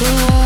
Oh.